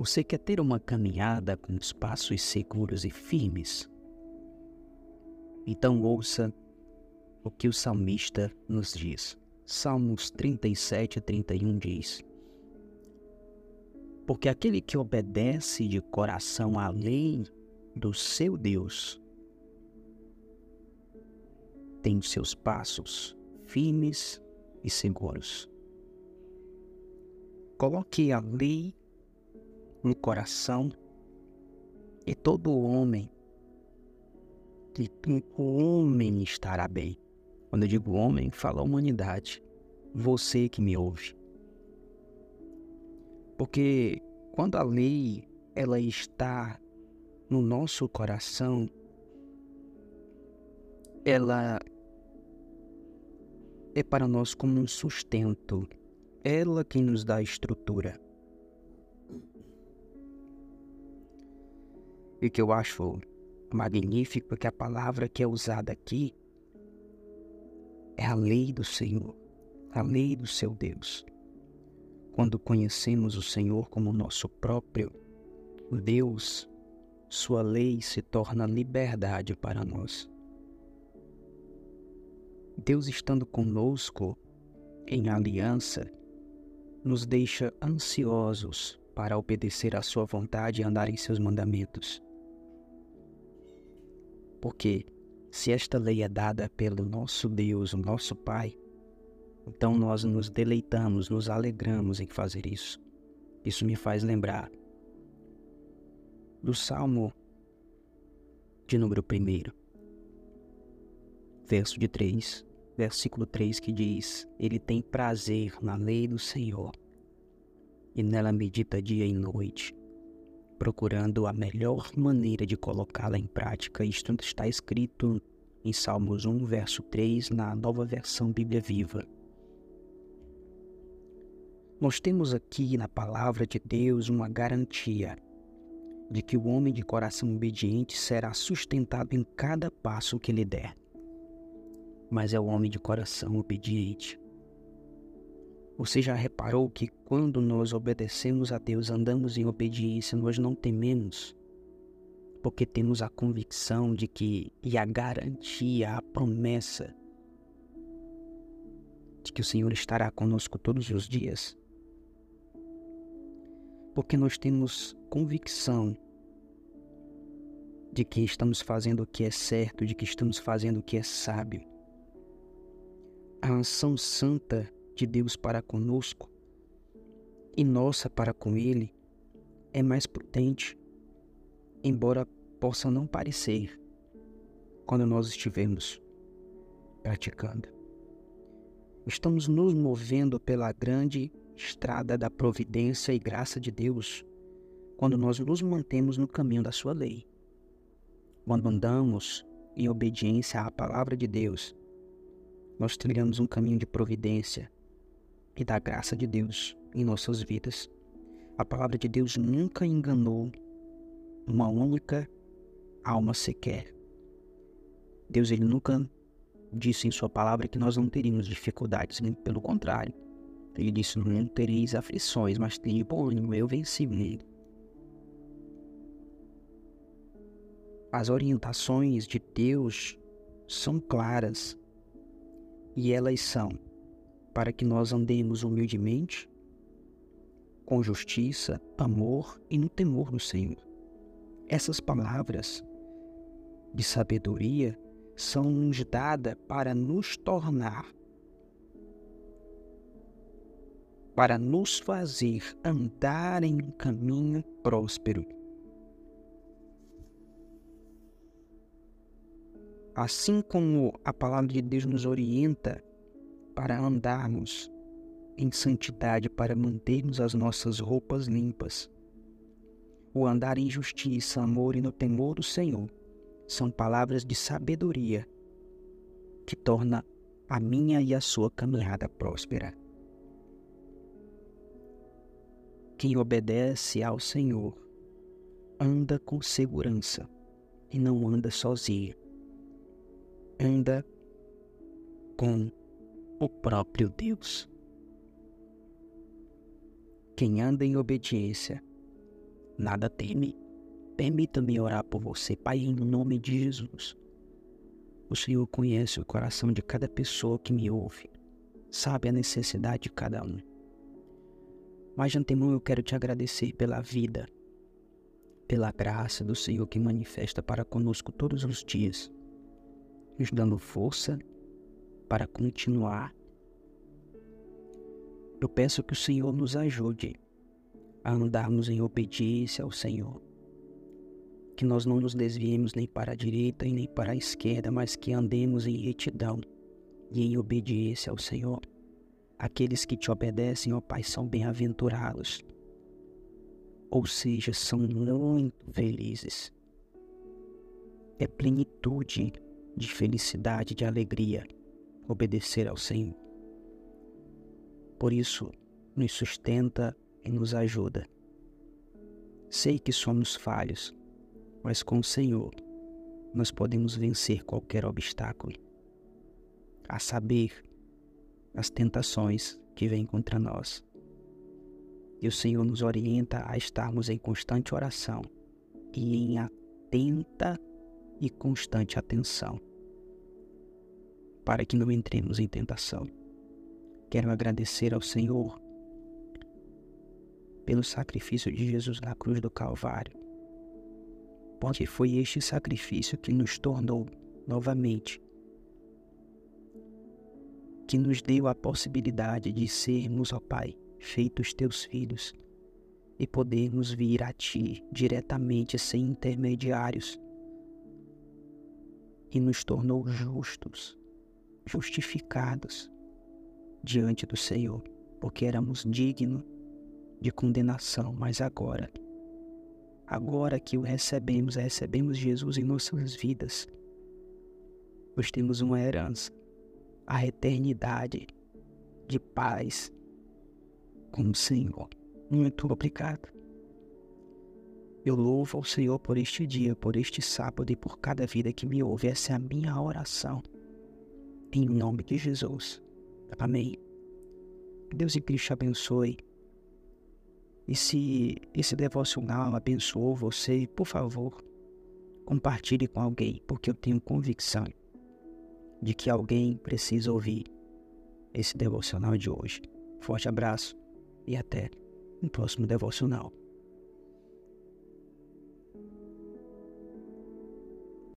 Você quer ter uma caminhada com os passos seguros e firmes? Então ouça o que o salmista nos diz. Salmos 37 e 31 diz: Porque aquele que obedece de coração à lei do seu Deus tem seus passos firmes e seguros. Coloque a lei no coração e todo homem, e o homem estará bem. Quando eu digo homem, falo a humanidade, você que me ouve. Porque quando a lei ela está no nosso coração, ela é para nós como um sustento. Ela quem nos dá estrutura. E que eu acho magnífico é que a palavra que é usada aqui é a lei do Senhor, a lei do seu Deus. Quando conhecemos o Senhor como nosso próprio Deus, sua lei se torna liberdade para nós. Deus estando conosco em aliança, nos deixa ansiosos para obedecer à sua vontade e andar em seus mandamentos. Porque se esta lei é dada pelo nosso Deus, o nosso Pai, então nós nos deleitamos, nos alegramos em fazer isso. Isso me faz lembrar do Salmo de número 1, verso de 3, versículo 3 que diz: Ele tem prazer na lei do Senhor e nela medita dia e noite procurando a melhor maneira de colocá-la em prática. Isto está escrito em Salmos 1, verso 3, na nova versão Bíblia Viva. Nós temos aqui na palavra de Deus uma garantia de que o homem de coração obediente será sustentado em cada passo que lhe der. Mas é o homem de coração obediente você já reparou que quando nós obedecemos a Deus, andamos em obediência, nós não tememos? Porque temos a convicção de que, e a garantia, a promessa de que o Senhor estará conosco todos os dias. Porque nós temos convicção de que estamos fazendo o que é certo, de que estamos fazendo o que é sábio. A ação santa de Deus para conosco e nossa para com Ele é mais prudente, embora possa não parecer quando nós estivermos praticando. Estamos nos movendo pela grande estrada da providência e graça de Deus quando nós nos mantemos no caminho da Sua lei. Quando andamos em obediência à palavra de Deus, nós trilhamos um caminho de providência, e da graça de Deus em nossas vidas. A palavra de Deus nunca enganou uma única alma sequer. Deus ele nunca disse em sua palavra que nós não teríamos dificuldades, pelo contrário. Ele disse: Não tereis aflições, mas tenho por eu venci o As orientações de Deus são claras e elas são para que nós andemos humildemente, com justiça, amor e no temor do Senhor. Essas palavras de sabedoria são nos dadas para nos tornar, para nos fazer andar em um caminho próspero. Assim como a palavra de Deus nos orienta para andarmos em santidade, para mantermos as nossas roupas limpas. O andar em justiça, amor e no temor do Senhor são palavras de sabedoria que torna a minha e a sua caminhada próspera. Quem obedece ao Senhor anda com segurança e não anda sozinho. Anda com o próprio Deus. Quem anda em obediência nada teme. Permita-me orar por você, Pai, em nome de Jesus. O Senhor conhece o coração de cada pessoa que me ouve, sabe a necessidade de cada um. Mas de antemão eu quero te agradecer pela vida, pela graça do Senhor que manifesta para conosco todos os dias, nos dando força para continuar. Eu peço que o Senhor nos ajude a andarmos em obediência ao Senhor. Que nós não nos desviemos nem para a direita e nem para a esquerda, mas que andemos em retidão e em obediência ao Senhor. Aqueles que te obedecem, ó Pai, são bem-aventurados. Ou seja, são muito felizes. É plenitude de felicidade, de alegria obedecer ao Senhor. Por isso, nos sustenta e nos ajuda. Sei que somos falhos, mas com o Senhor nós podemos vencer qualquer obstáculo. A saber, as tentações que vêm contra nós. E o Senhor nos orienta a estarmos em constante oração e em atenta e constante atenção, para que não entremos em tentação. Quero agradecer ao Senhor pelo sacrifício de Jesus na cruz do Calvário, porque foi este sacrifício que nos tornou novamente que nos deu a possibilidade de sermos, ó Pai, feitos teus filhos e podermos vir a Ti diretamente, sem intermediários, e nos tornou justos, justificados diante do Senhor, porque éramos dignos de condenação, mas agora, agora que o recebemos, recebemos Jesus em nossas vidas, nós temos uma herança a eternidade de paz com o Senhor. Muito obrigado. Eu louvo ao Senhor por este dia, por este sábado e por cada vida que me ouve. Essa é a minha oração. Em nome de Jesus. Amém. Deus em Cristo abençoe. E se esse devocional abençoou você, por favor, compartilhe com alguém, porque eu tenho convicção de que alguém precisa ouvir esse devocional de hoje. Forte abraço e até o próximo devocional.